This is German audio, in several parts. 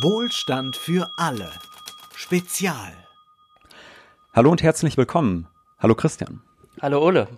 Wohlstand für alle. Spezial. Hallo und herzlich willkommen. Hallo Christian. Hallo Ole.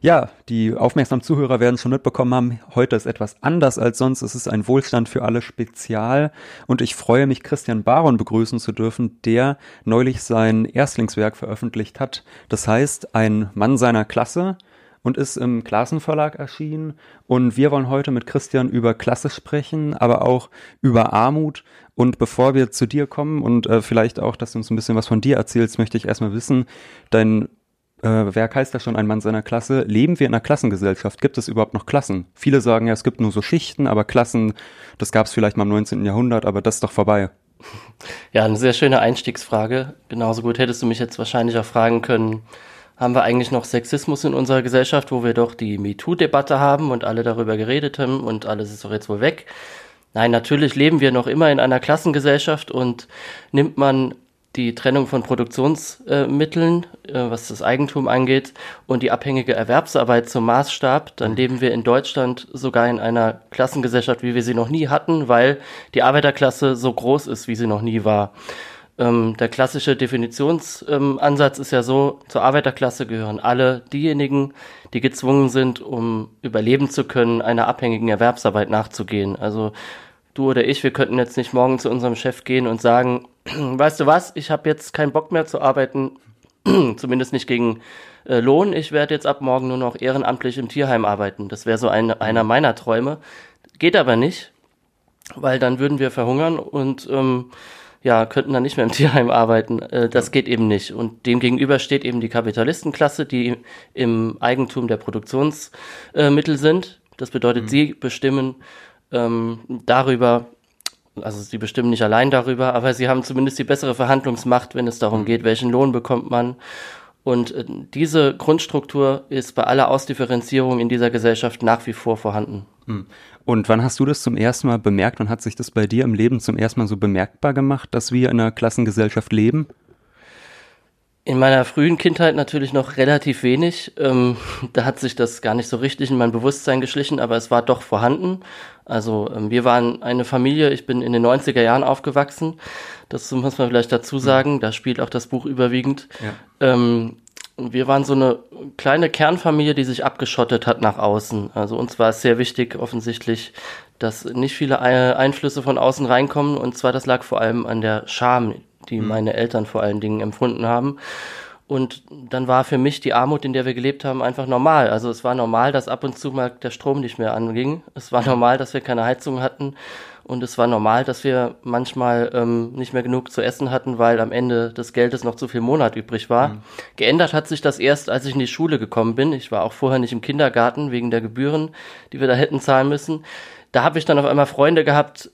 Ja, die aufmerksamen Zuhörer werden schon mitbekommen haben, heute ist etwas anders als sonst. Es ist ein Wohlstand für alle Spezial und ich freue mich, Christian Baron begrüßen zu dürfen, der neulich sein Erstlingswerk veröffentlicht hat. Das heißt, ein Mann seiner Klasse und ist im Klassenverlag erschienen. Und wir wollen heute mit Christian über Klasse sprechen, aber auch über Armut. Und bevor wir zu dir kommen und äh, vielleicht auch, dass du uns ein bisschen was von dir erzählst, möchte ich erstmal wissen, dein äh, Werk heißt ja schon ein Mann seiner Klasse. Leben wir in einer Klassengesellschaft? Gibt es überhaupt noch Klassen? Viele sagen ja, es gibt nur so Schichten, aber Klassen, das gab es vielleicht mal im 19. Jahrhundert, aber das ist doch vorbei. Ja, eine sehr schöne Einstiegsfrage. Genauso gut hättest du mich jetzt wahrscheinlich auch fragen können, haben wir eigentlich noch Sexismus in unserer Gesellschaft, wo wir doch die MeToo-Debatte haben und alle darüber geredet haben und alles ist doch jetzt wohl weg. Nein, natürlich leben wir noch immer in einer Klassengesellschaft und nimmt man die Trennung von Produktionsmitteln, äh, was das Eigentum angeht, und die abhängige Erwerbsarbeit zum Maßstab, dann leben wir in Deutschland sogar in einer Klassengesellschaft, wie wir sie noch nie hatten, weil die Arbeiterklasse so groß ist, wie sie noch nie war. Ähm, der klassische Definitionsansatz ähm, ist ja so, zur Arbeiterklasse gehören alle diejenigen, die gezwungen sind, um überleben zu können, einer abhängigen Erwerbsarbeit nachzugehen. Also du oder ich, wir könnten jetzt nicht morgen zu unserem Chef gehen und sagen, weißt du was, ich habe jetzt keinen Bock mehr zu arbeiten, zumindest nicht gegen äh, Lohn. Ich werde jetzt ab morgen nur noch ehrenamtlich im Tierheim arbeiten. Das wäre so ein, einer meiner Träume. Geht aber nicht, weil dann würden wir verhungern und ähm, ja, könnten dann nicht mehr im Tierheim arbeiten. Äh, das geht eben nicht. Und dem gegenüber steht eben die Kapitalistenklasse, die im Eigentum der Produktionsmittel äh, sind. Das bedeutet, mhm. sie bestimmen ähm, darüber, also sie bestimmen nicht allein darüber, aber sie haben zumindest die bessere Verhandlungsmacht, wenn es darum geht, welchen Lohn bekommt man. Und äh, diese Grundstruktur ist bei aller Ausdifferenzierung in dieser Gesellschaft nach wie vor vorhanden. Hm. Und wann hast du das zum ersten Mal bemerkt und hat sich das bei dir im Leben zum ersten Mal so bemerkbar gemacht, dass wir in einer Klassengesellschaft leben? In meiner frühen Kindheit natürlich noch relativ wenig. Ähm, da hat sich das gar nicht so richtig in mein Bewusstsein geschlichen, aber es war doch vorhanden. Also ähm, wir waren eine Familie, ich bin in den 90er Jahren aufgewachsen. Das muss man vielleicht dazu sagen. Da spielt auch das Buch überwiegend. Ja. Ähm, wir waren so eine kleine Kernfamilie, die sich abgeschottet hat nach außen. Also uns war es sehr wichtig, offensichtlich, dass nicht viele Einflüsse von außen reinkommen. Und zwar das lag vor allem an der Scham, die mhm. meine Eltern vor allen Dingen empfunden haben. Und dann war für mich die Armut, in der wir gelebt haben, einfach normal. Also es war normal, dass ab und zu mal der Strom nicht mehr anging. Es war normal, dass wir keine Heizung hatten. Und es war normal, dass wir manchmal ähm, nicht mehr genug zu essen hatten, weil am Ende des Geldes noch zu viel Monat übrig war. Mhm. Geändert hat sich das erst, als ich in die Schule gekommen bin. Ich war auch vorher nicht im Kindergarten wegen der Gebühren, die wir da hätten zahlen müssen. Da habe ich dann auf einmal Freunde gehabt,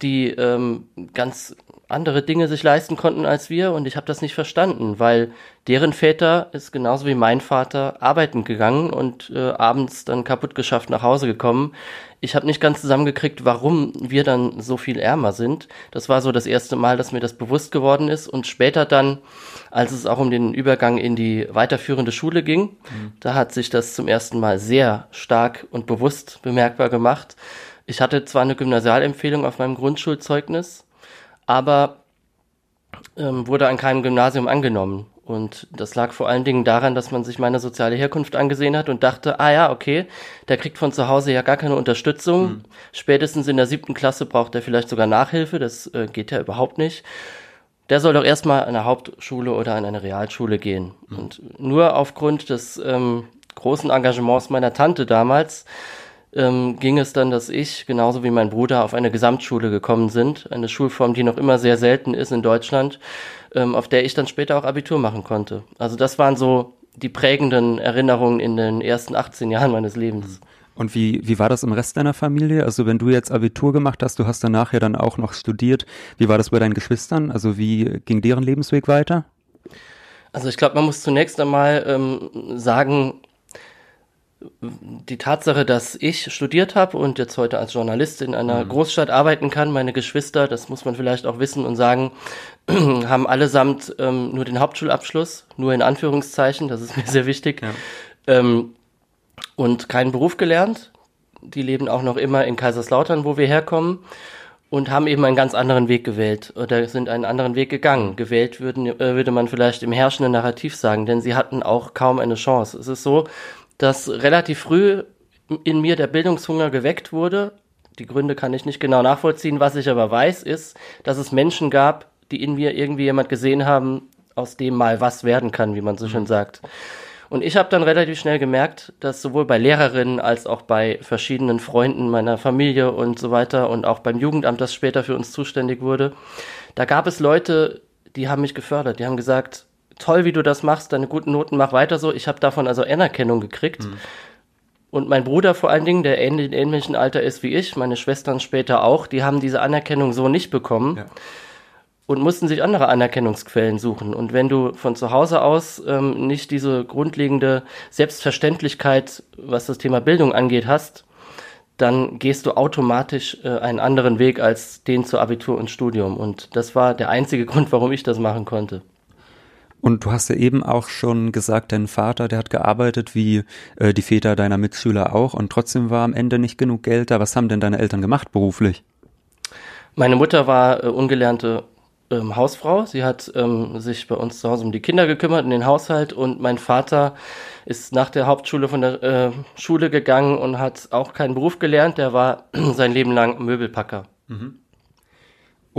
die ähm, ganz andere Dinge sich leisten konnten als wir und ich habe das nicht verstanden, weil deren Väter ist genauso wie mein Vater arbeiten gegangen und äh, abends dann kaputt geschafft nach Hause gekommen. Ich habe nicht ganz zusammengekriegt, warum wir dann so viel ärmer sind. Das war so das erste Mal, dass mir das bewusst geworden ist und später dann, als es auch um den Übergang in die weiterführende Schule ging, mhm. da hat sich das zum ersten Mal sehr stark und bewusst bemerkbar gemacht. Ich hatte zwar eine Gymnasialempfehlung auf meinem Grundschulzeugnis, aber ähm, wurde an keinem Gymnasium angenommen. Und das lag vor allen Dingen daran, dass man sich meine soziale Herkunft angesehen hat und dachte, ah ja, okay, der kriegt von zu Hause ja gar keine Unterstützung. Mhm. Spätestens in der siebten Klasse braucht er vielleicht sogar Nachhilfe, das äh, geht ja überhaupt nicht. Der soll doch erstmal an eine Hauptschule oder an eine Realschule gehen. Mhm. Und nur aufgrund des ähm, großen Engagements meiner Tante damals ähm, ging es dann, dass ich, genauso wie mein Bruder, auf eine Gesamtschule gekommen sind. Eine Schulform, die noch immer sehr selten ist in Deutschland, ähm, auf der ich dann später auch Abitur machen konnte. Also das waren so die prägenden Erinnerungen in den ersten 18 Jahren meines Lebens. Und wie, wie war das im Rest deiner Familie? Also wenn du jetzt Abitur gemacht hast, du hast danach ja dann auch noch studiert. Wie war das bei deinen Geschwistern? Also wie ging deren Lebensweg weiter? Also ich glaube, man muss zunächst einmal ähm, sagen, die Tatsache, dass ich studiert habe und jetzt heute als Journalist in einer mhm. Großstadt arbeiten kann, meine Geschwister, das muss man vielleicht auch wissen und sagen, haben allesamt ähm, nur den Hauptschulabschluss, nur in Anführungszeichen, das ist mir sehr wichtig, ja. ähm, und keinen Beruf gelernt. Die leben auch noch immer in Kaiserslautern, wo wir herkommen. und haben eben einen ganz anderen Weg gewählt oder sind einen anderen Weg gegangen. Gewählt würden, äh, würde man vielleicht im herrschenden Narrativ sagen, denn sie hatten auch kaum eine Chance. Es ist so, dass relativ früh in mir der Bildungshunger geweckt wurde. Die Gründe kann ich nicht genau nachvollziehen. Was ich aber weiß, ist, dass es Menschen gab, die in mir irgendwie jemand gesehen haben, aus dem mal was werden kann, wie man so schön sagt. Und ich habe dann relativ schnell gemerkt, dass sowohl bei Lehrerinnen als auch bei verschiedenen Freunden meiner Familie und so weiter und auch beim Jugendamt, das später für uns zuständig wurde, da gab es Leute, die haben mich gefördert. Die haben gesagt, toll, wie du das machst, deine guten Noten, mach weiter so. Ich habe davon also Anerkennung gekriegt. Mhm. Und mein Bruder vor allen Dingen, der ähnlich, ähnlichen Alter ist wie ich, meine Schwestern später auch, die haben diese Anerkennung so nicht bekommen. Ja und mussten sich andere Anerkennungsquellen suchen. Und wenn du von zu Hause aus ähm, nicht diese grundlegende Selbstverständlichkeit, was das Thema Bildung angeht, hast, dann gehst du automatisch äh, einen anderen Weg als den zu Abitur und Studium. Und das war der einzige Grund, warum ich das machen konnte. Und du hast ja eben auch schon gesagt, dein Vater, der hat gearbeitet wie äh, die Väter deiner Mitschüler auch und trotzdem war am Ende nicht genug Geld da. Was haben denn deine Eltern gemacht beruflich? Meine Mutter war äh, ungelernte ähm, Hausfrau. Sie hat ähm, sich bei uns zu Hause um die Kinder gekümmert, in den Haushalt und mein Vater ist nach der Hauptschule von der äh, Schule gegangen und hat auch keinen Beruf gelernt. Der war sein Leben lang Möbelpacker. Mhm.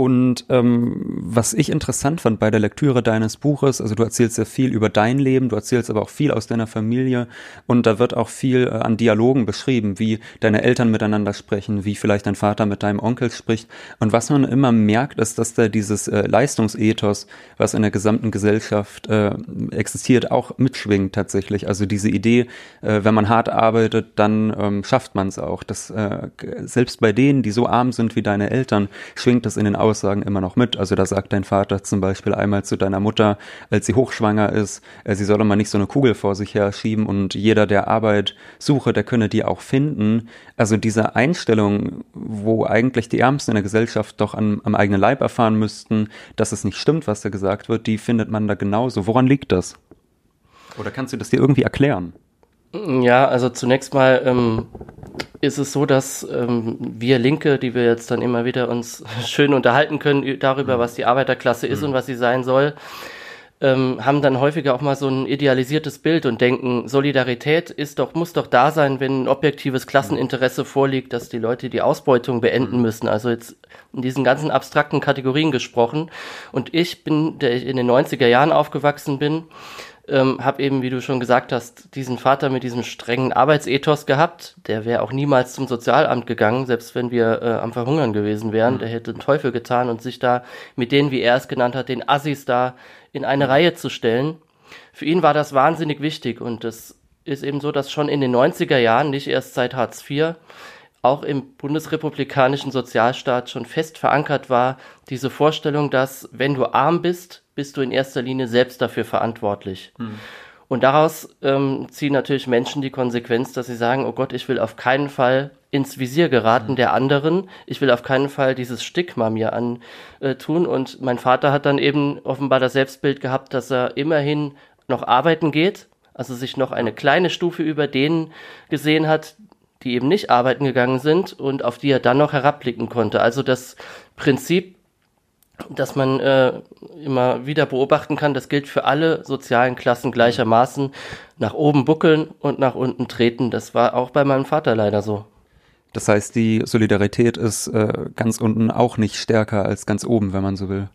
Und ähm, was ich interessant fand bei der Lektüre deines Buches, also du erzählst sehr viel über dein Leben, du erzählst aber auch viel aus deiner Familie und da wird auch viel äh, an Dialogen beschrieben, wie deine Eltern miteinander sprechen, wie vielleicht dein Vater mit deinem Onkel spricht. Und was man immer merkt, ist, dass da dieses äh, Leistungsethos, was in der gesamten Gesellschaft äh, existiert, auch mitschwingt tatsächlich. Also diese Idee, äh, wenn man hart arbeitet, dann ähm, schafft man es auch. Das, äh, selbst bei denen, die so arm sind wie deine Eltern, schwingt das in den Aussagen immer noch mit. Also da sagt dein Vater zum Beispiel einmal zu deiner Mutter, als sie hochschwanger ist, äh, sie solle mal nicht so eine Kugel vor sich her schieben und jeder, der Arbeit suche, der könne die auch finden. Also diese Einstellung, wo eigentlich die Ärmsten in der Gesellschaft doch an, am eigenen Leib erfahren müssten, dass es nicht stimmt, was da gesagt wird, die findet man da genauso. Woran liegt das? Oder kannst du das dir irgendwie erklären? Ja, also zunächst mal ähm, ist es so, dass ähm, wir Linke, die wir jetzt dann immer wieder uns schön unterhalten können darüber, was die Arbeiterklasse ist mhm. und was sie sein soll, ähm, haben dann häufiger auch mal so ein idealisiertes Bild und denken, Solidarität ist doch, muss doch da sein, wenn ein objektives Klasseninteresse vorliegt, dass die Leute die Ausbeutung beenden mhm. müssen. Also jetzt in diesen ganzen abstrakten Kategorien gesprochen. Und ich bin, der ich in den 90er Jahren aufgewachsen bin, ähm, habe eben, wie du schon gesagt hast, diesen Vater mit diesem strengen Arbeitsethos gehabt. Der wäre auch niemals zum Sozialamt gegangen, selbst wenn wir äh, am Verhungern gewesen wären. Mhm. Der hätte den Teufel getan und sich da mit denen, wie er es genannt hat, den Assis da in eine mhm. Reihe zu stellen. Für ihn war das wahnsinnig wichtig und es ist eben so, dass schon in den 90er Jahren, nicht erst seit Hartz IV, auch im bundesrepublikanischen Sozialstaat schon fest verankert war, diese Vorstellung, dass wenn du arm bist, bist du in erster Linie selbst dafür verantwortlich. Hm. Und daraus ähm, ziehen natürlich Menschen die Konsequenz, dass sie sagen, oh Gott, ich will auf keinen Fall ins Visier geraten hm. der anderen. Ich will auf keinen Fall dieses Stigma mir antun. Und mein Vater hat dann eben offenbar das Selbstbild gehabt, dass er immerhin noch arbeiten geht, also sich noch eine kleine Stufe über denen gesehen hat, die eben nicht arbeiten gegangen sind und auf die er dann noch herabblicken konnte. Also das Prinzip, das man äh, immer wieder beobachten kann, das gilt für alle sozialen Klassen gleichermaßen. Nach oben buckeln und nach unten treten. Das war auch bei meinem Vater leider so. Das heißt, die Solidarität ist äh, ganz unten auch nicht stärker als ganz oben, wenn man so will.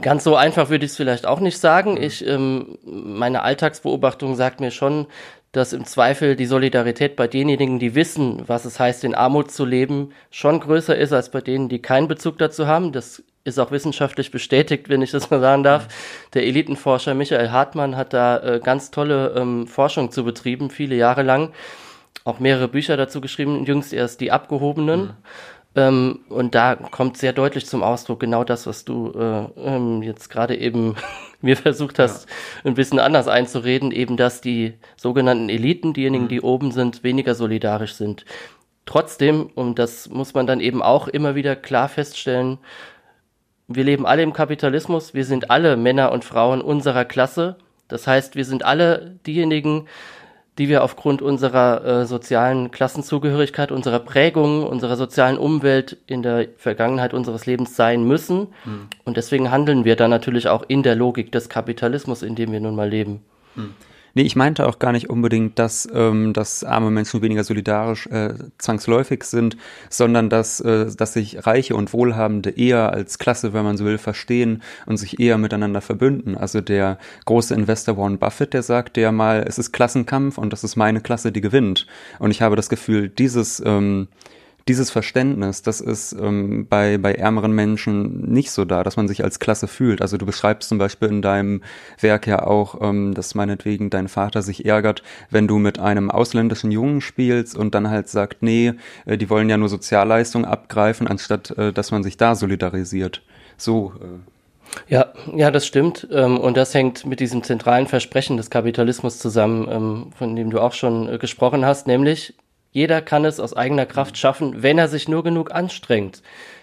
Ganz so einfach würde ich es vielleicht auch nicht sagen. Ich, ähm, meine Alltagsbeobachtung sagt mir schon, dass im Zweifel die Solidarität bei denjenigen, die wissen, was es heißt, in Armut zu leben, schon größer ist als bei denen, die keinen Bezug dazu haben. Das ist auch wissenschaftlich bestätigt, wenn ich das mal sagen darf. Der Elitenforscher Michael Hartmann hat da äh, ganz tolle ähm, Forschung zu betrieben, viele Jahre lang. Auch mehrere Bücher dazu geschrieben, jüngst erst die Abgehobenen. Mhm. Ähm, und da kommt sehr deutlich zum Ausdruck genau das, was du äh, ähm, jetzt gerade eben mir versucht hast, ja. ein bisschen anders einzureden, eben dass die sogenannten Eliten, diejenigen, mhm. die oben sind, weniger solidarisch sind. Trotzdem, und das muss man dann eben auch immer wieder klar feststellen, wir leben alle im Kapitalismus, wir sind alle Männer und Frauen unserer Klasse. Das heißt, wir sind alle diejenigen, die wir aufgrund unserer äh, sozialen Klassenzugehörigkeit, unserer Prägung, unserer sozialen Umwelt in der Vergangenheit unseres Lebens sein müssen. Mhm. Und deswegen handeln wir dann natürlich auch in der Logik des Kapitalismus, in dem wir nun mal leben. Mhm. Nee, ich meinte auch gar nicht unbedingt, dass, ähm, dass arme Menschen weniger solidarisch äh, zwangsläufig sind, sondern dass, äh, dass sich Reiche und Wohlhabende eher als Klasse, wenn man so will, verstehen und sich eher miteinander verbünden. Also der große Investor Warren Buffett, der sagt ja mal, es ist Klassenkampf und das ist meine Klasse, die gewinnt. Und ich habe das Gefühl, dieses ähm, dieses Verständnis, das ist ähm, bei, bei ärmeren Menschen nicht so da, dass man sich als Klasse fühlt. Also du beschreibst zum Beispiel in deinem Werk ja auch, ähm, dass meinetwegen dein Vater sich ärgert, wenn du mit einem ausländischen Jungen spielst und dann halt sagt, nee, äh, die wollen ja nur Sozialleistungen abgreifen, anstatt äh, dass man sich da solidarisiert. So. Äh. Ja, ja, das stimmt. Ähm, und das hängt mit diesem zentralen Versprechen des Kapitalismus zusammen, ähm, von dem du auch schon äh, gesprochen hast, nämlich jeder kann es aus eigener Kraft schaffen, wenn er sich nur genug anstrengt.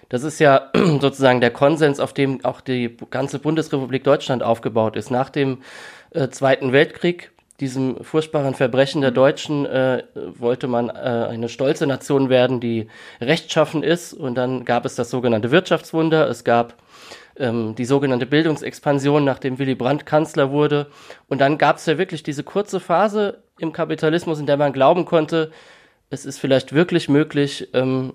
Das ist ja sozusagen der Konsens, auf dem auch die ganze Bundesrepublik Deutschland aufgebaut ist. Nach dem äh, Zweiten Weltkrieg, diesem furchtbaren Verbrechen der Deutschen, äh, wollte man äh, eine stolze Nation werden, die rechtschaffen ist. Und dann gab es das sogenannte Wirtschaftswunder. Es gab ähm, die sogenannte Bildungsexpansion, nachdem Willy Brandt Kanzler wurde. Und dann gab es ja wirklich diese kurze Phase im Kapitalismus, in der man glauben konnte, es ist vielleicht wirklich möglich, ähm,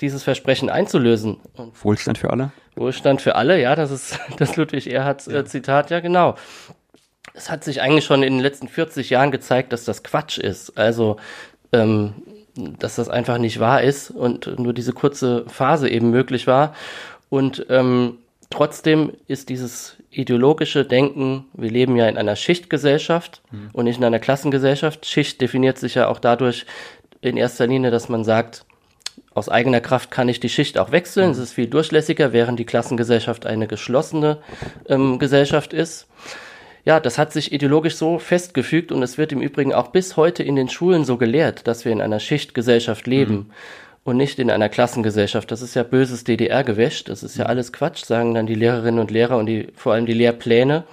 dieses Versprechen einzulösen. Und Wohlstand für alle? Wohlstand für alle, ja, das ist das Ludwig Erhards äh, Zitat, ja genau. Es hat sich eigentlich schon in den letzten 40 Jahren gezeigt, dass das Quatsch ist. Also, ähm, dass das einfach nicht wahr ist und nur diese kurze Phase eben möglich war. Und ähm, trotzdem ist dieses ideologische Denken, wir leben ja in einer Schichtgesellschaft mhm. und nicht in einer Klassengesellschaft. Schicht definiert sich ja auch dadurch, in erster Linie, dass man sagt, aus eigener Kraft kann ich die Schicht auch wechseln. Es ist viel durchlässiger, während die Klassengesellschaft eine geschlossene ähm, Gesellschaft ist. Ja, das hat sich ideologisch so festgefügt und es wird im Übrigen auch bis heute in den Schulen so gelehrt, dass wir in einer Schichtgesellschaft leben mhm. und nicht in einer Klassengesellschaft. Das ist ja böses DDR-Gewäsch. Das ist ja mhm. alles Quatsch, sagen dann die Lehrerinnen und Lehrer und die, vor allem die Lehrpläne.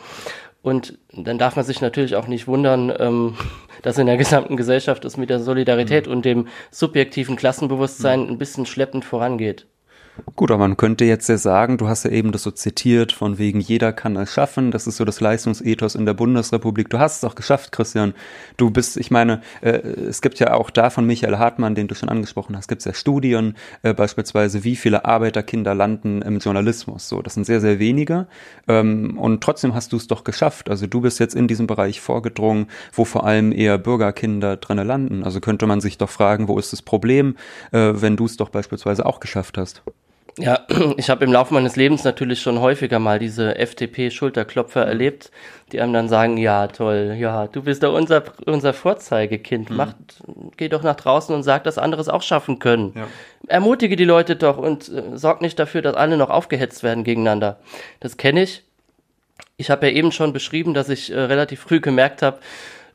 Und dann darf man sich natürlich auch nicht wundern, ähm, dass in der gesamten Gesellschaft es mit der Solidarität mhm. und dem subjektiven Klassenbewusstsein mhm. ein bisschen schleppend vorangeht. Gut, aber man könnte jetzt ja sagen, du hast ja eben das so zitiert, von wegen jeder kann es schaffen. Das ist so das Leistungsethos in der Bundesrepublik. Du hast es auch geschafft, Christian. Du bist, ich meine, äh, es gibt ja auch da von Michael Hartmann, den du schon angesprochen hast, gibt es ja Studien, äh, beispielsweise, wie viele Arbeiterkinder landen im Journalismus. So, das sind sehr, sehr wenige. Ähm, und trotzdem hast du es doch geschafft. Also du bist jetzt in diesem Bereich vorgedrungen, wo vor allem eher Bürgerkinder drinnen landen. Also könnte man sich doch fragen, wo ist das Problem, äh, wenn du es doch beispielsweise auch geschafft hast? Ja, ich habe im Laufe meines Lebens natürlich schon häufiger mal diese FDP-Schulterklopfer mhm. erlebt, die einem dann sagen, ja, toll, ja, du bist doch unser, unser Vorzeigekind. Mhm. Mach, geh doch nach draußen und sag, dass andere es auch schaffen können. Ja. Ermutige die Leute doch und äh, sorg nicht dafür, dass alle noch aufgehetzt werden gegeneinander. Das kenne ich. Ich habe ja eben schon beschrieben, dass ich äh, relativ früh gemerkt habe,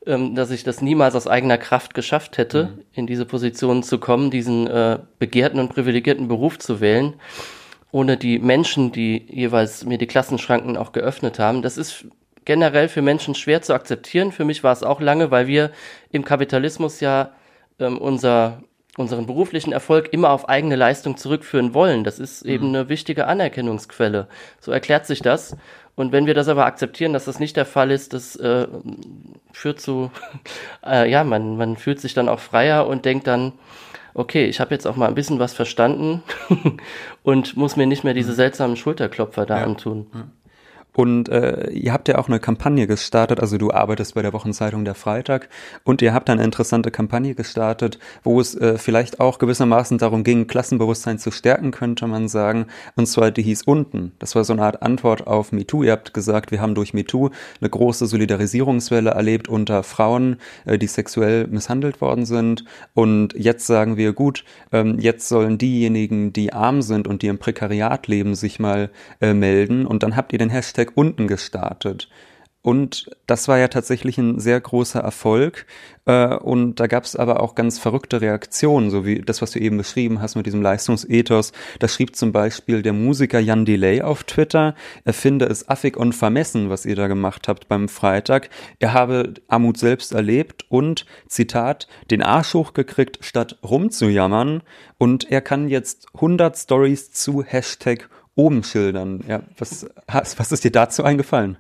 ähm, dass ich das niemals aus eigener Kraft geschafft hätte, mhm. in diese Position zu kommen, diesen äh, begehrten und privilegierten Beruf zu wählen, ohne die Menschen, die jeweils mir die Klassenschranken auch geöffnet haben. Das ist generell für Menschen schwer zu akzeptieren. Für mich war es auch lange, weil wir im Kapitalismus ja ähm, unser unseren beruflichen Erfolg immer auf eigene Leistung zurückführen wollen. Das ist mhm. eben eine wichtige Anerkennungsquelle. So erklärt sich das. Und wenn wir das aber akzeptieren, dass das nicht der Fall ist, das äh, führt zu, äh, ja, man, man fühlt sich dann auch freier und denkt dann, okay, ich habe jetzt auch mal ein bisschen was verstanden und muss mir nicht mehr diese mhm. seltsamen Schulterklopfer da ja. antun. Und äh, ihr habt ja auch eine Kampagne gestartet, also du arbeitest bei der Wochenzeitung Der Freitag und ihr habt eine interessante Kampagne gestartet, wo es äh, vielleicht auch gewissermaßen darum ging, Klassenbewusstsein zu stärken, könnte man sagen. Und zwar, die hieß unten. Das war so eine Art Antwort auf MeToo. Ihr habt gesagt, wir haben durch MeToo eine große Solidarisierungswelle erlebt unter Frauen, äh, die sexuell misshandelt worden sind. Und jetzt sagen wir, gut, ähm, jetzt sollen diejenigen, die arm sind und die im Prekariat leben, sich mal äh, melden. Und dann habt ihr den Hashtag Hashtag unten gestartet. Und das war ja tatsächlich ein sehr großer Erfolg. Äh, und da gab es aber auch ganz verrückte Reaktionen, so wie das, was du eben beschrieben hast mit diesem Leistungsethos. Da schrieb zum Beispiel der Musiker Jan Delay auf Twitter, er finde es affig und vermessen, was ihr da gemacht habt beim Freitag. Er habe Armut selbst erlebt und, Zitat, den Arsch hochgekriegt, statt rumzujammern. Und er kann jetzt 100 Stories zu Hashtag oben schildern. Ja, was, was ist dir dazu eingefallen?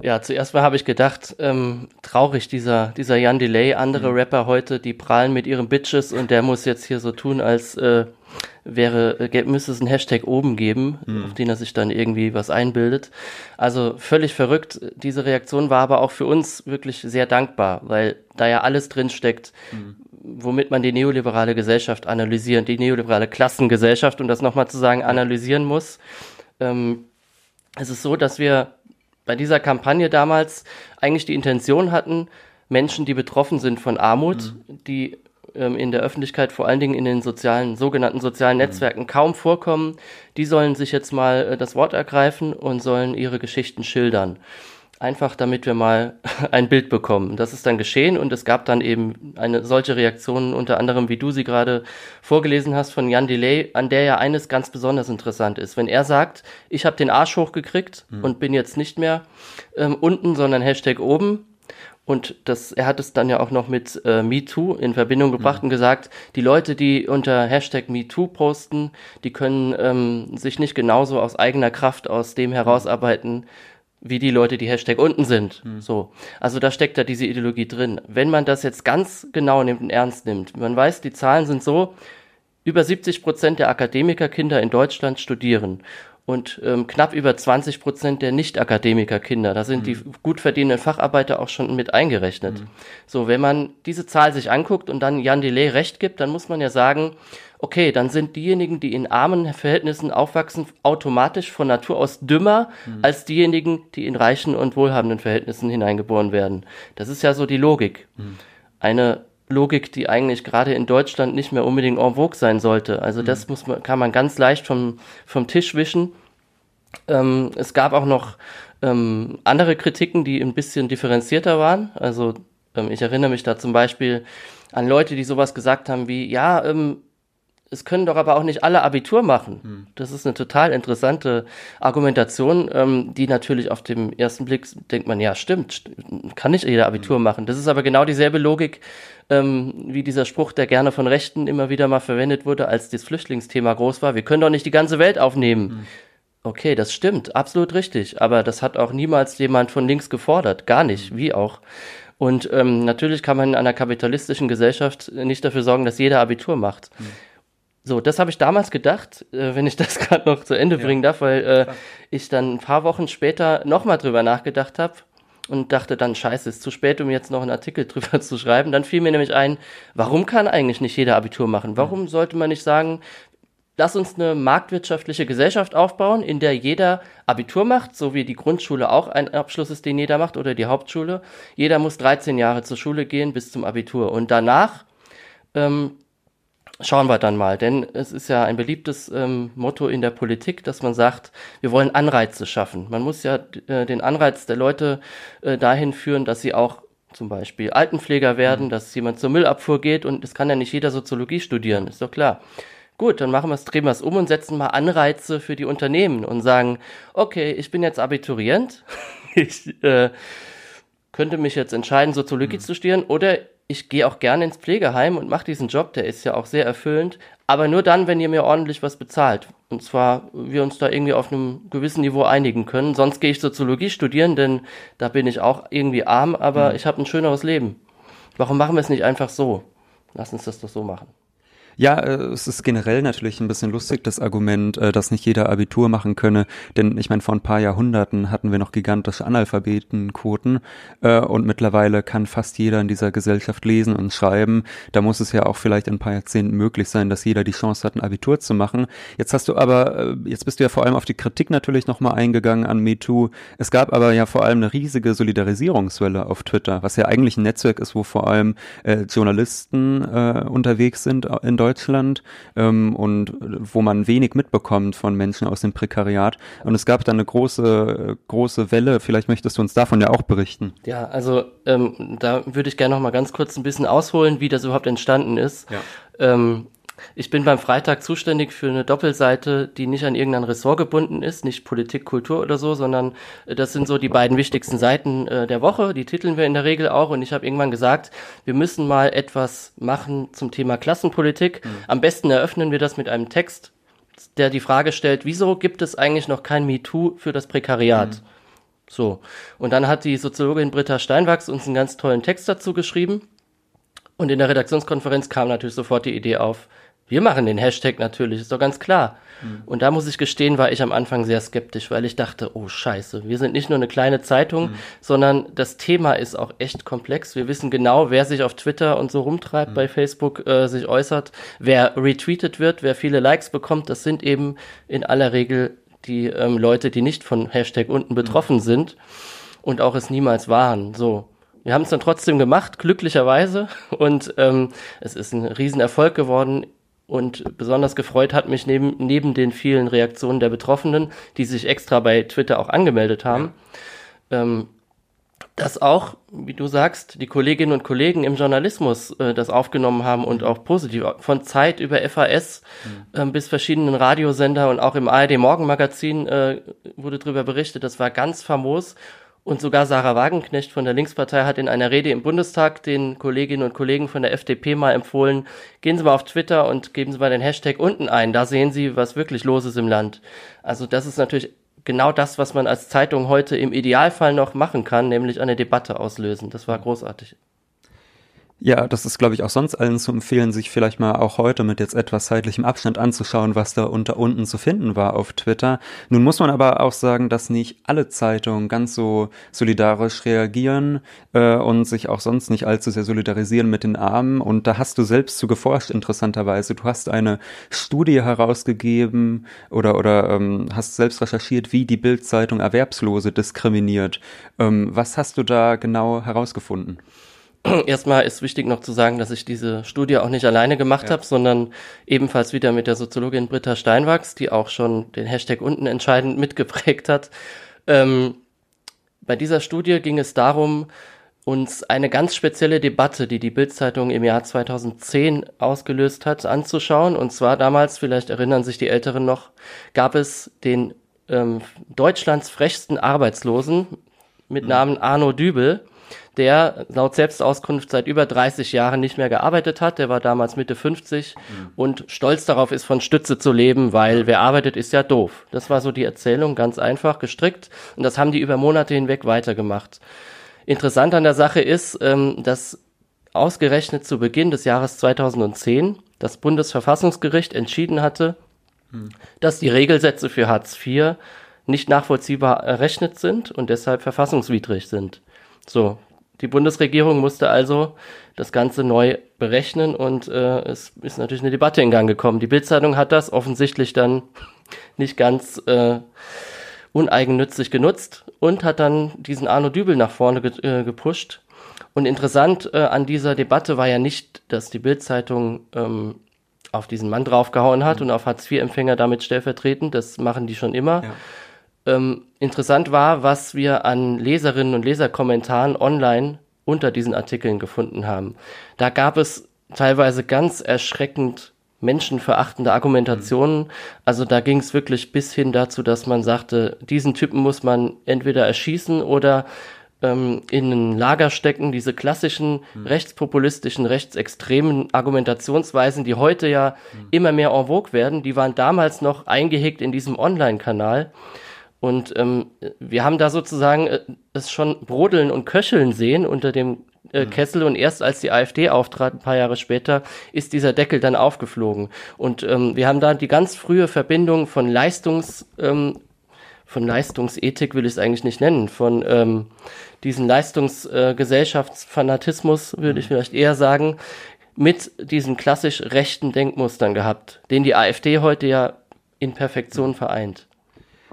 Ja, zuerst mal habe ich gedacht, ähm, traurig, dieser, dieser Jan Delay, andere mhm. Rapper heute, die prahlen mit ihren Bitches und der muss jetzt hier so tun, als äh, wäre, äh, müsste es einen Hashtag oben geben, mhm. auf den er sich dann irgendwie was einbildet. Also völlig verrückt. Diese Reaktion war aber auch für uns wirklich sehr dankbar, weil da ja alles drin steckt, mhm. womit man die neoliberale Gesellschaft analysieren, die neoliberale Klassengesellschaft, um das nochmal zu sagen, analysieren muss. Ähm, es ist so, dass wir bei dieser Kampagne damals eigentlich die Intention hatten, Menschen, die betroffen sind von Armut, mhm. die ähm, in der Öffentlichkeit, vor allen Dingen in den sozialen, sogenannten sozialen mhm. Netzwerken kaum vorkommen, die sollen sich jetzt mal äh, das Wort ergreifen und sollen ihre Geschichten schildern einfach damit wir mal ein Bild bekommen. Das ist dann geschehen und es gab dann eben eine solche Reaktion, unter anderem, wie du sie gerade vorgelesen hast, von Jan Delay, an der ja eines ganz besonders interessant ist. Wenn er sagt, ich habe den Arsch hochgekriegt mhm. und bin jetzt nicht mehr ähm, unten, sondern Hashtag oben, und das, er hat es dann ja auch noch mit äh, MeToo in Verbindung gebracht mhm. und gesagt, die Leute, die unter Hashtag MeToo posten, die können ähm, sich nicht genauso aus eigener Kraft aus dem herausarbeiten, wie die Leute, die Hashtag unten sind. Hm. So. Also da steckt da diese Ideologie drin. Wenn man das jetzt ganz genau nimmt und ernst nimmt, man weiß, die Zahlen sind so, über 70 Prozent der Akademikerkinder in Deutschland studieren und ähm, knapp über 20 Prozent der Nicht-Akademikerkinder. Da sind mhm. die gut verdienenden Facharbeiter auch schon mit eingerechnet. Mhm. So, wenn man diese Zahl sich anguckt und dann Jan Delay recht gibt, dann muss man ja sagen, okay, dann sind diejenigen, die in armen Verhältnissen aufwachsen, automatisch von Natur aus dümmer mhm. als diejenigen, die in reichen und wohlhabenden Verhältnissen hineingeboren werden. Das ist ja so die Logik. Mhm. Eine Logik, die eigentlich gerade in Deutschland nicht mehr unbedingt en vogue sein sollte. Also mhm. das muss man, kann man ganz leicht vom, vom Tisch wischen. Ähm, es gab auch noch ähm, andere Kritiken, die ein bisschen differenzierter waren. Also ähm, ich erinnere mich da zum Beispiel an Leute, die sowas gesagt haben wie, ja, ähm, es können doch aber auch nicht alle Abitur machen. Hm. Das ist eine total interessante Argumentation, ähm, die natürlich auf dem ersten Blick denkt man, ja, stimmt, kann nicht jeder Abitur hm. machen. Das ist aber genau dieselbe Logik, ähm, wie dieser Spruch, der gerne von Rechten immer wieder mal verwendet wurde, als das Flüchtlingsthema groß war. Wir können doch nicht die ganze Welt aufnehmen. Hm. Okay, das stimmt, absolut richtig. Aber das hat auch niemals jemand von links gefordert. Gar nicht, hm. wie auch. Und ähm, natürlich kann man in einer kapitalistischen Gesellschaft nicht dafür sorgen, dass jeder Abitur macht. So, das habe ich damals gedacht, äh, wenn ich das gerade noch zu Ende ja. bringen darf, weil äh, ich dann ein paar Wochen später nochmal drüber nachgedacht habe und dachte dann, scheiße, ist zu spät, um jetzt noch einen Artikel drüber zu schreiben. Dann fiel mir nämlich ein, warum kann eigentlich nicht jeder Abitur machen? Warum sollte man nicht sagen, lass uns eine marktwirtschaftliche Gesellschaft aufbauen, in der jeder Abitur macht, so wie die Grundschule auch ein Abschluss ist, den jeder macht, oder die Hauptschule. Jeder muss 13 Jahre zur Schule gehen bis zum Abitur. Und danach ähm, Schauen wir dann mal, denn es ist ja ein beliebtes ähm, Motto in der Politik, dass man sagt, wir wollen Anreize schaffen. Man muss ja äh, den Anreiz der Leute äh, dahin führen, dass sie auch zum Beispiel Altenpfleger werden, mhm. dass jemand zur Müllabfuhr geht und es kann ja nicht jeder Soziologie studieren, ist doch klar. Gut, dann machen wir es, drehen wir es um und setzen mal Anreize für die Unternehmen und sagen, okay, ich bin jetzt Abiturient, ich äh, könnte mich jetzt entscheiden, Soziologie mhm. zu studieren oder ich gehe auch gerne ins Pflegeheim und mache diesen Job, der ist ja auch sehr erfüllend, aber nur dann, wenn ihr mir ordentlich was bezahlt. Und zwar wir uns da irgendwie auf einem gewissen Niveau einigen können. Sonst gehe ich Soziologie studieren, denn da bin ich auch irgendwie arm, aber mhm. ich habe ein schöneres Leben. Warum machen wir es nicht einfach so? Lass uns das doch so machen. Ja, äh, es ist generell natürlich ein bisschen lustig, das Argument, äh, dass nicht jeder Abitur machen könne. Denn ich meine, vor ein paar Jahrhunderten hatten wir noch gigantische Analphabetenquoten äh, und mittlerweile kann fast jeder in dieser Gesellschaft lesen und schreiben. Da muss es ja auch vielleicht in ein paar Jahrzehnten möglich sein, dass jeder die Chance hat, ein Abitur zu machen. Jetzt hast du aber, jetzt bist du ja vor allem auf die Kritik natürlich nochmal eingegangen an MeToo. Es gab aber ja vor allem eine riesige Solidarisierungswelle auf Twitter, was ja eigentlich ein Netzwerk ist, wo vor allem äh, Journalisten äh, unterwegs sind in Deutschland ähm, und wo man wenig mitbekommt von Menschen aus dem Prekariat. Und es gab da eine große, große Welle. Vielleicht möchtest du uns davon ja auch berichten. Ja, also ähm, da würde ich gerne noch mal ganz kurz ein bisschen ausholen, wie das überhaupt entstanden ist. Ja. Ähm, ich bin beim Freitag zuständig für eine Doppelseite, die nicht an irgendein Ressort gebunden ist, nicht Politik, Kultur oder so, sondern äh, das sind so die beiden wichtigsten Seiten äh, der Woche. Die titeln wir in der Regel auch. Und ich habe irgendwann gesagt, wir müssen mal etwas machen zum Thema Klassenpolitik. Mhm. Am besten eröffnen wir das mit einem Text, der die Frage stellt, wieso gibt es eigentlich noch kein MeToo für das Prekariat? Mhm. So. Und dann hat die Soziologin Britta Steinwachs uns einen ganz tollen Text dazu geschrieben. Und in der Redaktionskonferenz kam natürlich sofort die Idee auf, wir machen den Hashtag natürlich, ist doch ganz klar. Mhm. Und da muss ich gestehen, war ich am Anfang sehr skeptisch, weil ich dachte, oh scheiße, wir sind nicht nur eine kleine Zeitung, mhm. sondern das Thema ist auch echt komplex. Wir wissen genau, wer sich auf Twitter und so rumtreibt, mhm. bei Facebook äh, sich äußert, wer retweetet wird, wer viele Likes bekommt. Das sind eben in aller Regel die ähm, Leute, die nicht von Hashtag unten betroffen mhm. sind und auch es niemals waren. So. Wir haben es dann trotzdem gemacht, glücklicherweise. Und ähm, es ist ein Riesenerfolg geworden. Und besonders gefreut hat mich neben, neben den vielen Reaktionen der Betroffenen, die sich extra bei Twitter auch angemeldet haben, ähm, dass auch, wie du sagst, die Kolleginnen und Kollegen im Journalismus äh, das aufgenommen haben und auch positiv von Zeit über FAS mhm. äh, bis verschiedenen Radiosender und auch im ARD Morgenmagazin äh, wurde darüber berichtet. Das war ganz famos und sogar Sarah Wagenknecht von der Linkspartei hat in einer Rede im Bundestag den Kolleginnen und Kollegen von der FDP mal empfohlen, gehen Sie mal auf Twitter und geben Sie mal den Hashtag unten ein. Da sehen Sie, was wirklich los ist im Land. Also das ist natürlich genau das, was man als Zeitung heute im Idealfall noch machen kann, nämlich eine Debatte auslösen. Das war großartig. Ja, das ist, glaube ich, auch sonst allen zu empfehlen, sich vielleicht mal auch heute mit jetzt etwas zeitlichem Abstand anzuschauen, was da unter unten zu finden war auf Twitter. Nun muss man aber auch sagen, dass nicht alle Zeitungen ganz so solidarisch reagieren äh, und sich auch sonst nicht allzu sehr solidarisieren mit den Armen. Und da hast du selbst zu geforscht, interessanterweise. Du hast eine Studie herausgegeben oder, oder ähm, hast selbst recherchiert, wie die Bildzeitung Erwerbslose diskriminiert. Ähm, was hast du da genau herausgefunden? Erstmal ist wichtig noch zu sagen, dass ich diese Studie auch nicht alleine gemacht ja. habe, sondern ebenfalls wieder mit der Soziologin Britta Steinwachs, die auch schon den Hashtag unten entscheidend mitgeprägt hat. Ähm, bei dieser Studie ging es darum, uns eine ganz spezielle Debatte, die die Bildzeitung im Jahr 2010 ausgelöst hat, anzuschauen. Und zwar damals, vielleicht erinnern sich die Älteren noch, gab es den ähm, Deutschlands frechsten Arbeitslosen mit mhm. Namen Arno Dübel der laut Selbstauskunft seit über 30 Jahren nicht mehr gearbeitet hat. Der war damals Mitte 50 mhm. und stolz darauf ist, von Stütze zu leben, weil wer arbeitet, ist ja doof. Das war so die Erzählung, ganz einfach gestrickt. Und das haben die über Monate hinweg weitergemacht. Interessant an der Sache ist, ähm, dass ausgerechnet zu Beginn des Jahres 2010 das Bundesverfassungsgericht entschieden hatte, mhm. dass die Regelsätze für Hartz IV nicht nachvollziehbar errechnet sind und deshalb verfassungswidrig sind. So, die Bundesregierung musste also das Ganze neu berechnen und äh, es ist natürlich eine Debatte in Gang gekommen. Die Bildzeitung hat das offensichtlich dann nicht ganz äh, uneigennützig genutzt und hat dann diesen Arno Dübel nach vorne ge äh, gepusht. Und interessant äh, an dieser Debatte war ja nicht, dass die Bildzeitung ähm, auf diesen Mann draufgehauen hat mhm. und auf Hartz-IV-Empfänger damit stellvertretend. Das machen die schon immer. Ja ähm, interessant war, was wir an Leserinnen und Leserkommentaren online unter diesen Artikeln gefunden haben. Da gab es teilweise ganz erschreckend menschenverachtende Argumentationen. Also da ging es wirklich bis hin dazu, dass man sagte, diesen Typen muss man entweder erschießen oder ähm, in ein Lager stecken. Diese klassischen hm. rechtspopulistischen, rechtsextremen Argumentationsweisen, die heute ja hm. immer mehr en vogue werden, die waren damals noch eingehegt in diesem Online-Kanal. Und ähm, wir haben da sozusagen äh, es schon brodeln und köcheln sehen unter dem äh, mhm. Kessel und erst als die AfD auftrat, ein paar Jahre später, ist dieser Deckel dann aufgeflogen. Und ähm, wir haben da die ganz frühe Verbindung von Leistungs, ähm, von Leistungsethik will ich es eigentlich nicht nennen, von ähm, diesen Leistungsgesellschaftsfanatismus, äh, würde ich mhm. vielleicht eher sagen, mit diesen klassisch rechten Denkmustern gehabt, den die AfD heute ja in Perfektion vereint.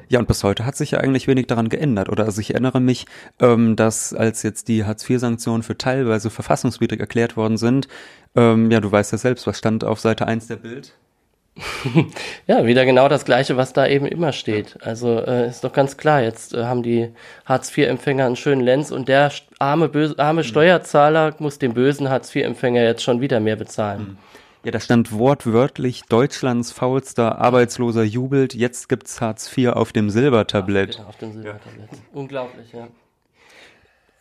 Ja, und bis heute hat sich ja eigentlich wenig daran geändert, oder? Also ich erinnere mich, ähm, dass als jetzt die Hartz-IV-Sanktionen für teilweise verfassungswidrig erklärt worden sind, ähm, ja, du weißt ja selbst, was stand auf Seite 1 der Bild? ja, wieder genau das Gleiche, was da eben immer steht. Also äh, ist doch ganz klar, jetzt äh, haben die Hartz-IV-Empfänger einen schönen Lenz und der arme, böse, arme Steuerzahler muss dem bösen Hartz-IV-Empfänger jetzt schon wieder mehr bezahlen. Mhm. Ja, da stand wortwörtlich Deutschlands faulster Arbeitsloser jubelt, jetzt gibt's Hartz IV auf dem Silbertablett. Ach, auf dem Silbertablett. Unglaublich, ja.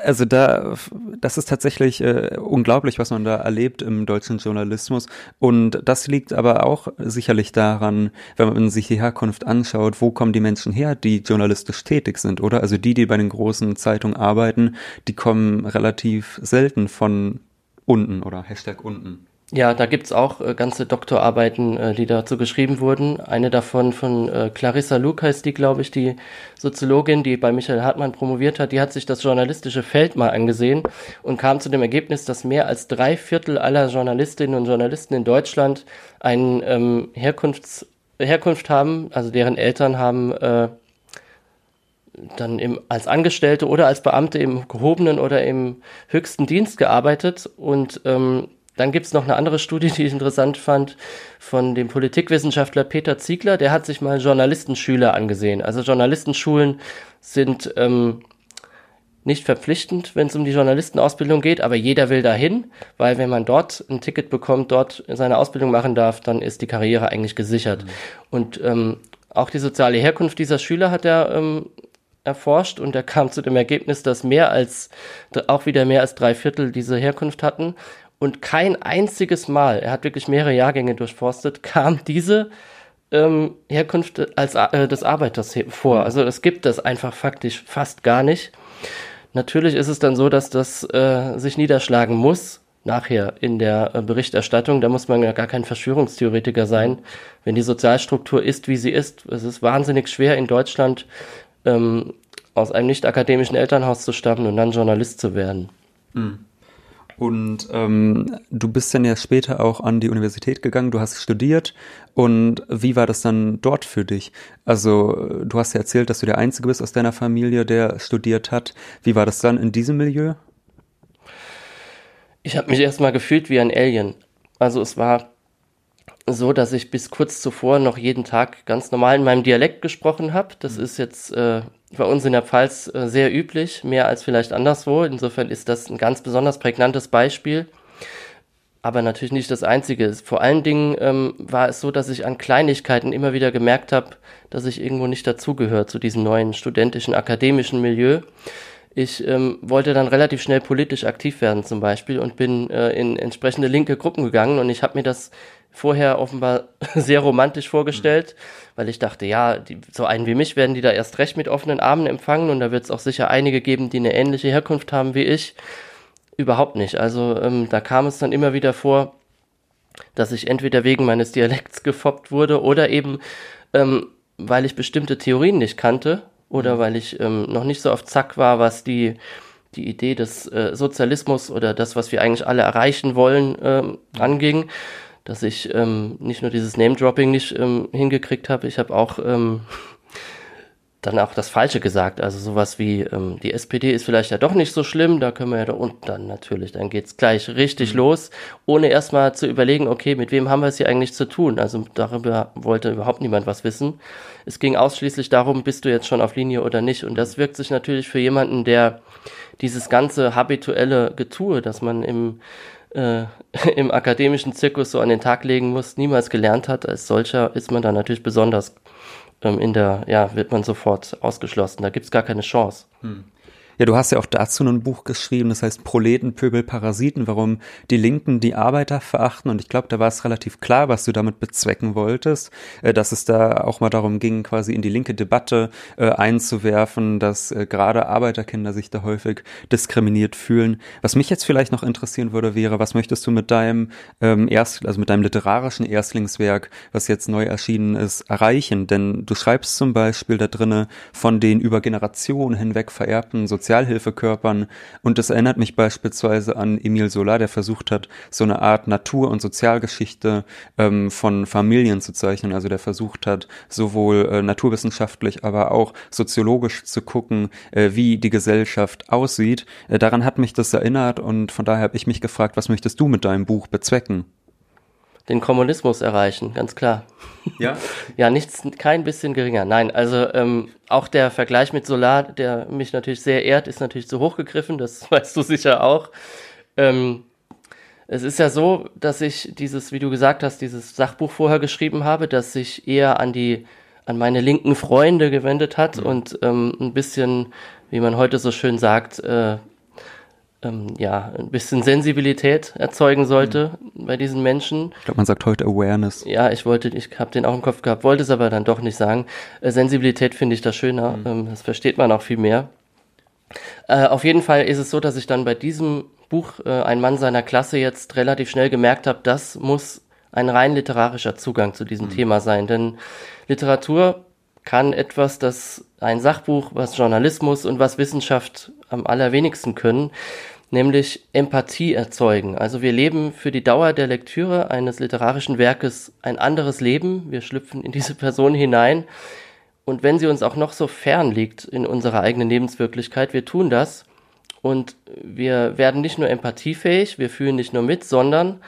Also da, das ist tatsächlich äh, unglaublich, was man da erlebt im deutschen Journalismus. Und das liegt aber auch sicherlich daran, wenn man sich die Herkunft anschaut, wo kommen die Menschen her, die journalistisch tätig sind, oder? Also die, die bei den großen Zeitungen arbeiten, die kommen relativ selten von unten oder Hashtag unten. Ja, da gibt's auch äh, ganze Doktorarbeiten, äh, die dazu geschrieben wurden. Eine davon von äh, Clarissa Luke heißt die, glaube ich, die Soziologin, die bei Michael Hartmann promoviert hat. Die hat sich das journalistische Feld mal angesehen und kam zu dem Ergebnis, dass mehr als drei Viertel aller Journalistinnen und Journalisten in Deutschland einen ähm, Herkunfts Herkunft haben, also deren Eltern haben äh, dann im, als Angestellte oder als Beamte im gehobenen oder im höchsten Dienst gearbeitet und ähm, dann gibt's noch eine andere Studie, die ich interessant fand, von dem Politikwissenschaftler Peter Ziegler. Der hat sich mal Journalistenschüler angesehen. Also Journalistenschulen sind ähm, nicht verpflichtend, wenn es um die Journalistenausbildung geht, aber jeder will dahin, weil wenn man dort ein Ticket bekommt, dort seine Ausbildung machen darf, dann ist die Karriere eigentlich gesichert. Mhm. Und ähm, auch die soziale Herkunft dieser Schüler hat er ähm, erforscht und er kam zu dem Ergebnis, dass mehr als, auch wieder mehr als drei Viertel diese Herkunft hatten und kein einziges Mal, er hat wirklich mehrere Jahrgänge durchforstet, kam diese ähm, Herkunft als äh, des Arbeiters vor. Also es gibt das einfach faktisch fast gar nicht. Natürlich ist es dann so, dass das äh, sich niederschlagen muss nachher in der äh, Berichterstattung. Da muss man ja gar kein Verschwörungstheoretiker sein, wenn die Sozialstruktur ist, wie sie ist. Es ist wahnsinnig schwer in Deutschland ähm, aus einem nicht akademischen Elternhaus zu stammen und dann Journalist zu werden. Mhm. Und ähm, du bist dann ja später auch an die Universität gegangen, du hast studiert. Und wie war das dann dort für dich? Also du hast ja erzählt, dass du der Einzige bist aus deiner Familie, der studiert hat. Wie war das dann in diesem Milieu? Ich habe mich erstmal gefühlt wie ein Alien. Also es war so, dass ich bis kurz zuvor noch jeden Tag ganz normal in meinem Dialekt gesprochen habe. Das mhm. ist jetzt äh, bei uns in der Pfalz äh, sehr üblich, mehr als vielleicht anderswo. Insofern ist das ein ganz besonders prägnantes Beispiel. Aber natürlich nicht das einzige. Vor allen Dingen ähm, war es so, dass ich an Kleinigkeiten immer wieder gemerkt habe, dass ich irgendwo nicht dazugehöre zu diesem neuen studentischen, akademischen Milieu. Ich ähm, wollte dann relativ schnell politisch aktiv werden zum Beispiel und bin äh, in entsprechende linke Gruppen gegangen und ich habe mir das vorher offenbar sehr romantisch vorgestellt, mhm. weil ich dachte, ja, die, so einen wie mich werden die da erst recht mit offenen Armen empfangen und da wird es auch sicher einige geben, die eine ähnliche Herkunft haben wie ich. Überhaupt nicht. Also ähm, da kam es dann immer wieder vor, dass ich entweder wegen meines Dialekts gefoppt wurde oder eben, ähm, weil ich bestimmte Theorien nicht kannte oder mhm. weil ich ähm, noch nicht so auf Zack war, was die die Idee des äh, Sozialismus oder das, was wir eigentlich alle erreichen wollen, ähm, anging dass ich ähm, nicht nur dieses Name-Dropping nicht ähm, hingekriegt habe, ich habe auch ähm, dann auch das Falsche gesagt. Also sowas wie, ähm, die SPD ist vielleicht ja doch nicht so schlimm, da können wir ja da unten dann natürlich, dann geht's gleich richtig mhm. los, ohne erstmal zu überlegen, okay, mit wem haben wir es hier eigentlich zu tun? Also darüber wollte überhaupt niemand was wissen. Es ging ausschließlich darum, bist du jetzt schon auf Linie oder nicht? Und das wirkt sich natürlich für jemanden, der dieses ganze habituelle Getue, dass man im äh, im akademischen Zirkus so an den Tag legen muss, niemals gelernt hat. Als solcher ist man dann natürlich besonders ähm, in der, ja, wird man sofort ausgeschlossen. Da gibt's gar keine Chance. Hm. Ja, du hast ja auch dazu ein Buch geschrieben, das heißt Proleten, Pöbel, Parasiten, warum die Linken die Arbeiter verachten. Und ich glaube, da war es relativ klar, was du damit bezwecken wolltest, äh, dass es da auch mal darum ging, quasi in die linke Debatte äh, einzuwerfen, dass äh, gerade Arbeiterkinder sich da häufig diskriminiert fühlen. Was mich jetzt vielleicht noch interessieren würde, wäre, was möchtest du mit deinem ähm, Erst, also mit deinem literarischen Erstlingswerk, was jetzt neu erschienen ist, erreichen? Denn du schreibst zum Beispiel da drinnen von den über Generationen hinweg vererbten Sozial Sozialhilfekörpern. Und das erinnert mich beispielsweise an Emil Solar, der versucht hat, so eine Art Natur- und Sozialgeschichte ähm, von Familien zu zeichnen. Also der versucht hat, sowohl äh, naturwissenschaftlich, aber auch soziologisch zu gucken, äh, wie die Gesellschaft aussieht. Äh, daran hat mich das erinnert und von daher habe ich mich gefragt, was möchtest du mit deinem Buch bezwecken? Den Kommunismus erreichen, ganz klar. Ja? ja, nichts, kein bisschen geringer. Nein, also ähm, auch der Vergleich mit Solar, der mich natürlich sehr ehrt, ist natürlich zu hoch gegriffen, das weißt du sicher auch. Ähm, es ist ja so, dass ich dieses, wie du gesagt hast, dieses Sachbuch vorher geschrieben habe, das sich eher an die, an meine linken Freunde gewendet hat mhm. und ähm, ein bisschen, wie man heute so schön sagt, äh, ähm, ja, ein bisschen Sensibilität erzeugen sollte mhm. bei diesen Menschen. Ich glaube, man sagt heute Awareness. Ja, ich wollte, ich habe den auch im Kopf gehabt, wollte es aber dann doch nicht sagen. Äh, Sensibilität finde ich da schöner, mhm. ähm, das versteht man auch viel mehr. Äh, auf jeden Fall ist es so, dass ich dann bei diesem Buch äh, Ein Mann seiner Klasse jetzt relativ schnell gemerkt habe, das muss ein rein literarischer Zugang zu diesem mhm. Thema sein. Denn Literatur kann etwas, das ein Sachbuch, was Journalismus und was Wissenschaft am allerwenigsten können, nämlich Empathie erzeugen. Also wir leben für die Dauer der Lektüre eines literarischen Werkes ein anderes Leben. Wir schlüpfen in diese Person hinein. Und wenn sie uns auch noch so fern liegt in unserer eigenen Lebenswirklichkeit, wir tun das und wir werden nicht nur empathiefähig, wir fühlen nicht nur mit, sondern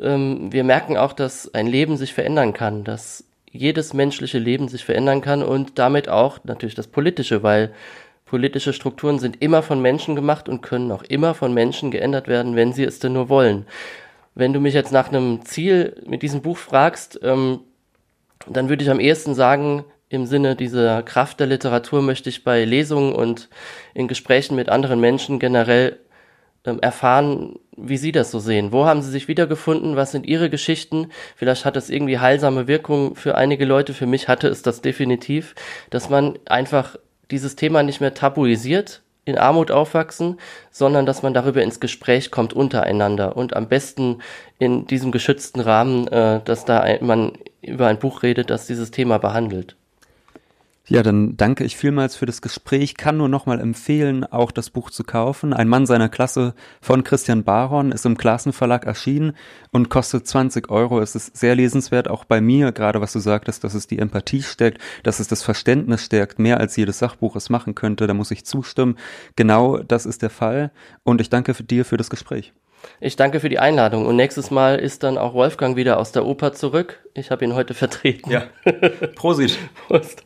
ähm, wir merken auch, dass ein Leben sich verändern kann, dass jedes menschliche Leben sich verändern kann und damit auch natürlich das politische, weil politische Strukturen sind immer von Menschen gemacht und können auch immer von Menschen geändert werden, wenn sie es denn nur wollen. Wenn du mich jetzt nach einem Ziel mit diesem Buch fragst, ähm, dann würde ich am ehesten sagen, im Sinne dieser Kraft der Literatur möchte ich bei Lesungen und in Gesprächen mit anderen Menschen generell erfahren, wie Sie das so sehen. Wo haben Sie sich wiedergefunden? Was sind Ihre Geschichten? Vielleicht hat das irgendwie heilsame Wirkung für einige Leute. Für mich hatte es das definitiv, dass man einfach dieses Thema nicht mehr tabuisiert, in Armut aufwachsen, sondern dass man darüber ins Gespräch kommt untereinander und am besten in diesem geschützten Rahmen, äh, dass da man über ein Buch redet, das dieses Thema behandelt. Ja, dann danke ich vielmals für das Gespräch. Kann nur nochmal empfehlen, auch das Buch zu kaufen. Ein Mann seiner Klasse von Christian Baron ist im Klassenverlag erschienen und kostet 20 Euro. Es ist sehr lesenswert, auch bei mir, gerade was du sagtest, dass es die Empathie stärkt, dass es das Verständnis stärkt, mehr als jedes Sachbuch es machen könnte. Da muss ich zustimmen. Genau das ist der Fall. Und ich danke dir für das Gespräch. Ich danke für die Einladung und nächstes Mal ist dann auch Wolfgang wieder aus der Oper zurück. Ich habe ihn heute vertreten. Ja. Prosit. Prost.